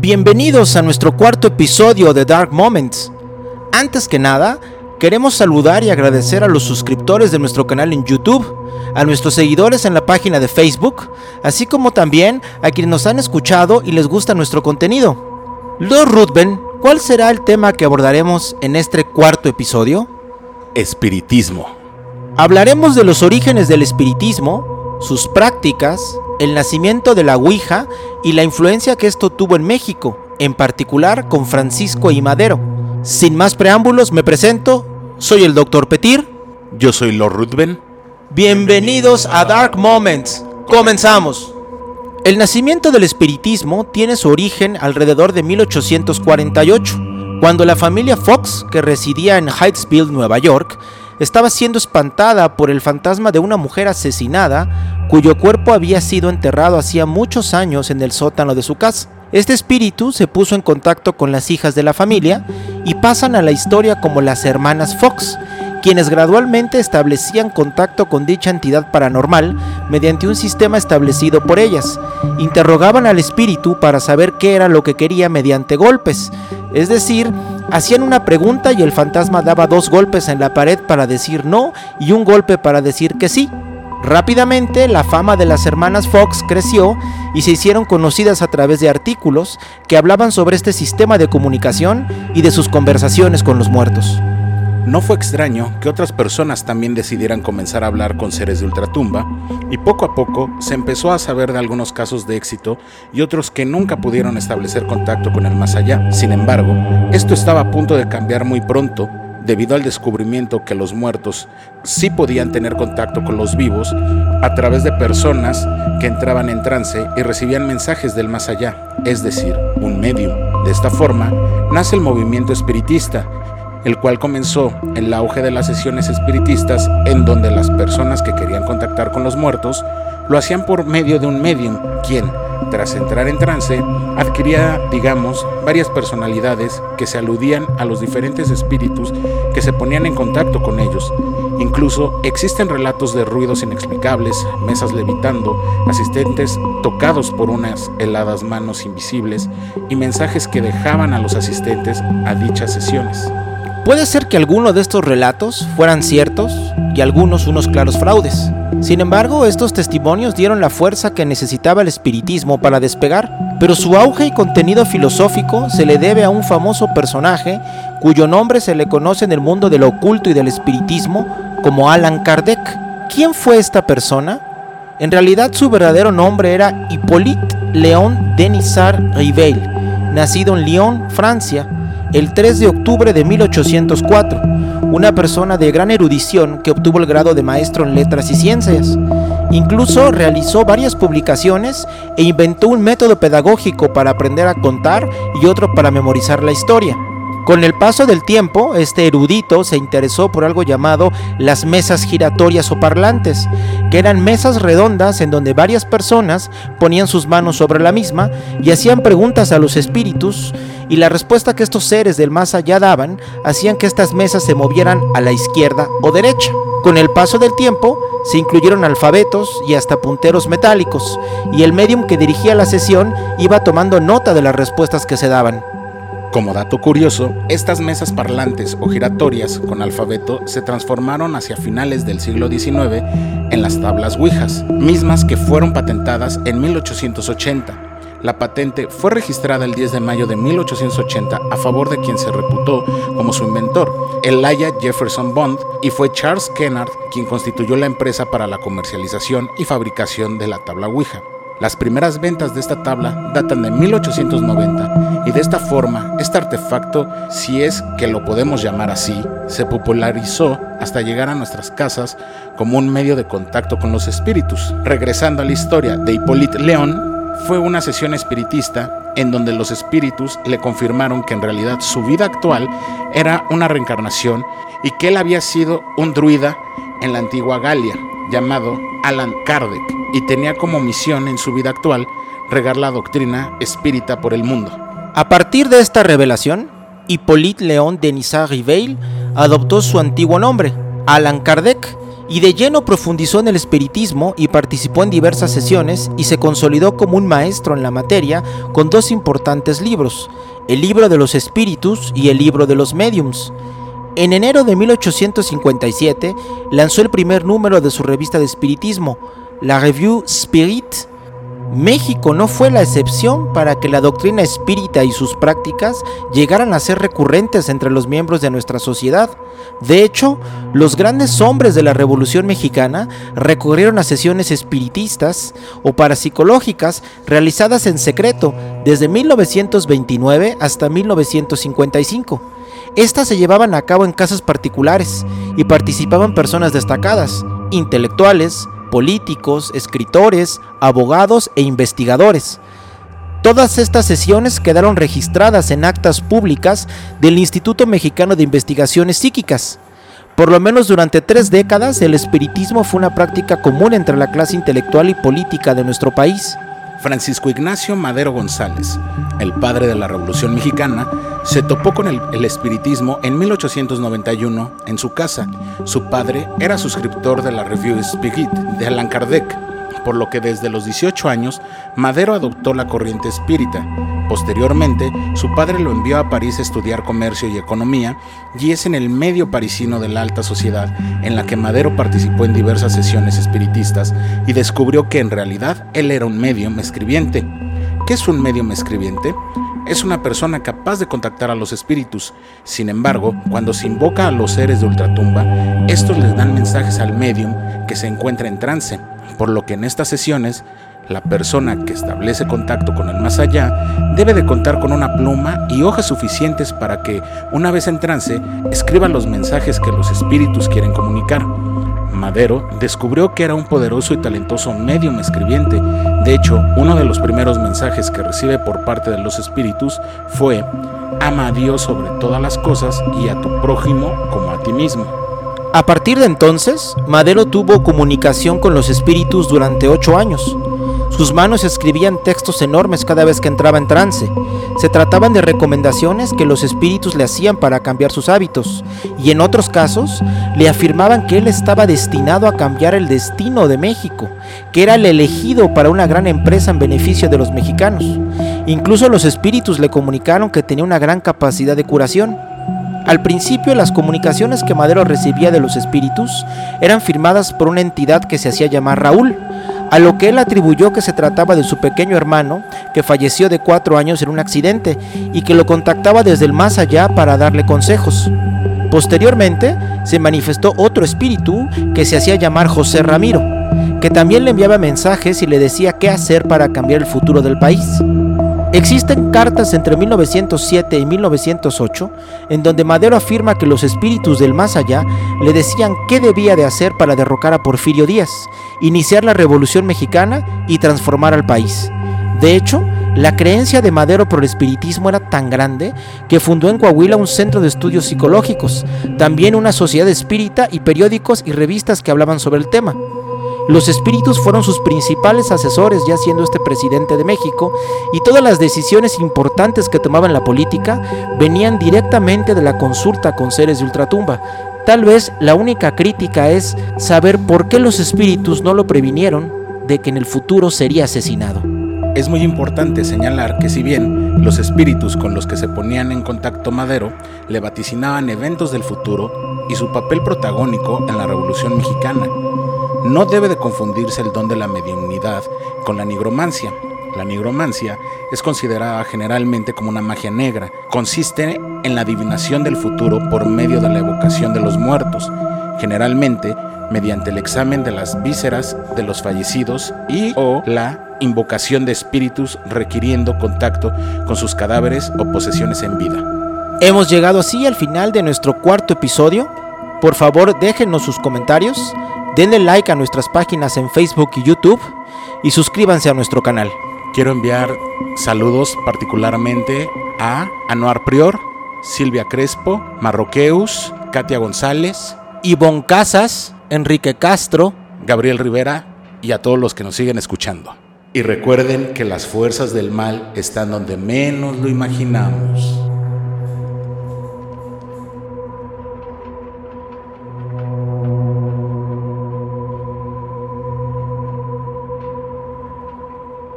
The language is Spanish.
Bienvenidos a nuestro cuarto episodio de Dark Moments. Antes que nada, queremos saludar y agradecer a los suscriptores de nuestro canal en YouTube, a nuestros seguidores en la página de Facebook, así como también a quienes nos han escuchado y les gusta nuestro contenido. Lord Ruthven, ¿cuál será el tema que abordaremos en este cuarto episodio? Espiritismo. Hablaremos de los orígenes del espiritismo, sus prácticas, el nacimiento de la Ouija y la influencia que esto tuvo en México, en particular con Francisco y Madero. Sin más preámbulos, me presento, soy el Dr. Petir. Yo soy Lord Ruthven. Bienvenidos a Dark Moments. Comenzamos. El nacimiento del espiritismo tiene su origen alrededor de 1848, cuando la familia Fox, que residía en Hydesville, Nueva York, estaba siendo espantada por el fantasma de una mujer asesinada cuyo cuerpo había sido enterrado hacía muchos años en el sótano de su casa. Este espíritu se puso en contacto con las hijas de la familia y pasan a la historia como las hermanas Fox, quienes gradualmente establecían contacto con dicha entidad paranormal mediante un sistema establecido por ellas. Interrogaban al espíritu para saber qué era lo que quería mediante golpes, es decir, hacían una pregunta y el fantasma daba dos golpes en la pared para decir no y un golpe para decir que sí. Rápidamente la fama de las hermanas Fox creció y se hicieron conocidas a través de artículos que hablaban sobre este sistema de comunicación y de sus conversaciones con los muertos. No fue extraño que otras personas también decidieran comenzar a hablar con seres de ultratumba, y poco a poco se empezó a saber de algunos casos de éxito y otros que nunca pudieron establecer contacto con el más allá. Sin embargo, esto estaba a punto de cambiar muy pronto debido al descubrimiento que los muertos sí podían tener contacto con los vivos a través de personas que entraban en trance y recibían mensajes del más allá, es decir, un medium. De esta forma, nace el movimiento espiritista, el cual comenzó en el auge de las sesiones espiritistas en donde las personas que querían contactar con los muertos lo hacían por medio de un medium, quien, tras entrar en trance, adquiría, digamos, varias personalidades que se aludían a los diferentes espíritus que se ponían en contacto con ellos. Incluso existen relatos de ruidos inexplicables, mesas levitando, asistentes tocados por unas heladas manos invisibles y mensajes que dejaban a los asistentes a dichas sesiones. Puede ser que algunos de estos relatos fueran ciertos y algunos unos claros fraudes. Sin embargo, estos testimonios dieron la fuerza que necesitaba el espiritismo para despegar, pero su auge y contenido filosófico se le debe a un famoso personaje cuyo nombre se le conoce en el mundo del oculto y del espiritismo como Alan Kardec. ¿Quién fue esta persona? En realidad su verdadero nombre era Hippolyte Léon Denisard Rivel, nacido en Lyon, Francia, el 3 de octubre de 1804, una persona de gran erudición que obtuvo el grado de maestro en letras y ciencias. Incluso realizó varias publicaciones e inventó un método pedagógico para aprender a contar y otro para memorizar la historia. Con el paso del tiempo, este erudito se interesó por algo llamado las mesas giratorias o parlantes, que eran mesas redondas en donde varias personas ponían sus manos sobre la misma y hacían preguntas a los espíritus, y la respuesta que estos seres del más allá daban hacían que estas mesas se movieran a la izquierda o derecha. Con el paso del tiempo, se incluyeron alfabetos y hasta punteros metálicos, y el medium que dirigía la sesión iba tomando nota de las respuestas que se daban. Como dato curioso, estas mesas parlantes o giratorias con alfabeto se transformaron hacia finales del siglo XIX en las tablas Ouijas, mismas que fueron patentadas en 1880. La patente fue registrada el 10 de mayo de 1880 a favor de quien se reputó como su inventor, Elijah Jefferson Bond, y fue Charles Kennard quien constituyó la empresa para la comercialización y fabricación de la tabla Ouija. Las primeras ventas de esta tabla datan de 1890 y de esta forma este artefacto, si es que lo podemos llamar así, se popularizó hasta llegar a nuestras casas como un medio de contacto con los espíritus. Regresando a la historia de Hippolyte León, fue una sesión espiritista en donde los espíritus le confirmaron que en realidad su vida actual era una reencarnación y que él había sido un druida en la antigua Galia, llamado Alan Kardec, y tenía como misión en su vida actual regar la doctrina espírita por el mundo. A partir de esta revelación, Hippolyte Léon Denisard Riveil adoptó su antiguo nombre, Alan Kardec, y de lleno profundizó en el espiritismo y participó en diversas sesiones y se consolidó como un maestro en la materia con dos importantes libros, el libro de los espíritus y el libro de los mediums. En enero de 1857 lanzó el primer número de su revista de espiritismo, la Revue Spirit, México no fue la excepción para que la doctrina espírita y sus prácticas llegaran a ser recurrentes entre los miembros de nuestra sociedad. De hecho, los grandes hombres de la Revolución Mexicana recurrieron a sesiones espiritistas o parapsicológicas realizadas en secreto desde 1929 hasta 1955. Estas se llevaban a cabo en casas particulares y participaban personas destacadas, intelectuales, políticos, escritores, abogados e investigadores. Todas estas sesiones quedaron registradas en actas públicas del Instituto Mexicano de Investigaciones Psíquicas. Por lo menos durante tres décadas el espiritismo fue una práctica común entre la clase intelectual y política de nuestro país. Francisco Ignacio Madero González, el padre de la Revolución Mexicana, se topó con el, espiritismo en 1891 en su casa. Su padre era suscriptor de la Revue Spirit de Allan Kardec por lo que desde los 18 años Madero adoptó la corriente espírita. Posteriormente, su padre lo envió a París a estudiar comercio y economía, y es en el medio parisino de la alta sociedad en la que Madero participó en diversas sesiones espiritistas y descubrió que en realidad él era un medium escribiente. ¿Qué es un medium escribiente? Es una persona capaz de contactar a los espíritus. Sin embargo, cuando se invoca a los seres de ultratumba, estos les dan mensajes al medium que se encuentra en trance por lo que en estas sesiones la persona que establece contacto con el más allá debe de contar con una pluma y hojas suficientes para que, una vez en trance, escriba los mensajes que los espíritus quieren comunicar. Madero descubrió que era un poderoso y talentoso medium escribiente. De hecho, uno de los primeros mensajes que recibe por parte de los espíritus fue, ama a Dios sobre todas las cosas y a tu prójimo como a ti mismo. A partir de entonces, Madero tuvo comunicación con los espíritus durante ocho años. Sus manos escribían textos enormes cada vez que entraba en trance. Se trataban de recomendaciones que los espíritus le hacían para cambiar sus hábitos, y en otros casos le afirmaban que él estaba destinado a cambiar el destino de México, que era el elegido para una gran empresa en beneficio de los mexicanos. Incluso los espíritus le comunicaron que tenía una gran capacidad de curación. Al principio las comunicaciones que Madero recibía de los espíritus eran firmadas por una entidad que se hacía llamar Raúl, a lo que él atribuyó que se trataba de su pequeño hermano, que falleció de cuatro años en un accidente y que lo contactaba desde el más allá para darle consejos. Posteriormente, se manifestó otro espíritu que se hacía llamar José Ramiro, que también le enviaba mensajes y le decía qué hacer para cambiar el futuro del país. Existen cartas entre 1907 y 1908 en donde Madero afirma que los espíritus del más allá le decían qué debía de hacer para derrocar a Porfirio Díaz, iniciar la Revolución Mexicana y transformar al país. De hecho, la creencia de Madero por el espiritismo era tan grande que fundó en Coahuila un centro de estudios psicológicos, también una sociedad espírita y periódicos y revistas que hablaban sobre el tema. Los espíritus fueron sus principales asesores ya siendo este presidente de México y todas las decisiones importantes que tomaba en la política venían directamente de la consulta con seres de ultratumba. Tal vez la única crítica es saber por qué los espíritus no lo previnieron de que en el futuro sería asesinado. Es muy importante señalar que si bien los espíritus con los que se ponían en contacto Madero le vaticinaban eventos del futuro y su papel protagónico en la Revolución Mexicana, no debe de confundirse el don de la mediunidad con la nigromancia. La nigromancia es considerada generalmente como una magia negra. Consiste en la adivinación del futuro por medio de la evocación de los muertos, generalmente mediante el examen de las vísceras de los fallecidos y o la invocación de espíritus requiriendo contacto con sus cadáveres o posesiones en vida. Hemos llegado así al final de nuestro cuarto episodio. Por favor, déjenos sus comentarios Denle like a nuestras páginas en Facebook y YouTube y suscríbanse a nuestro canal. Quiero enviar saludos particularmente a Anuar Prior, Silvia Crespo, Marroqueus, Katia González, Ivonne Casas, Enrique Castro, Gabriel Rivera y a todos los que nos siguen escuchando. Y recuerden que las fuerzas del mal están donde menos lo imaginamos.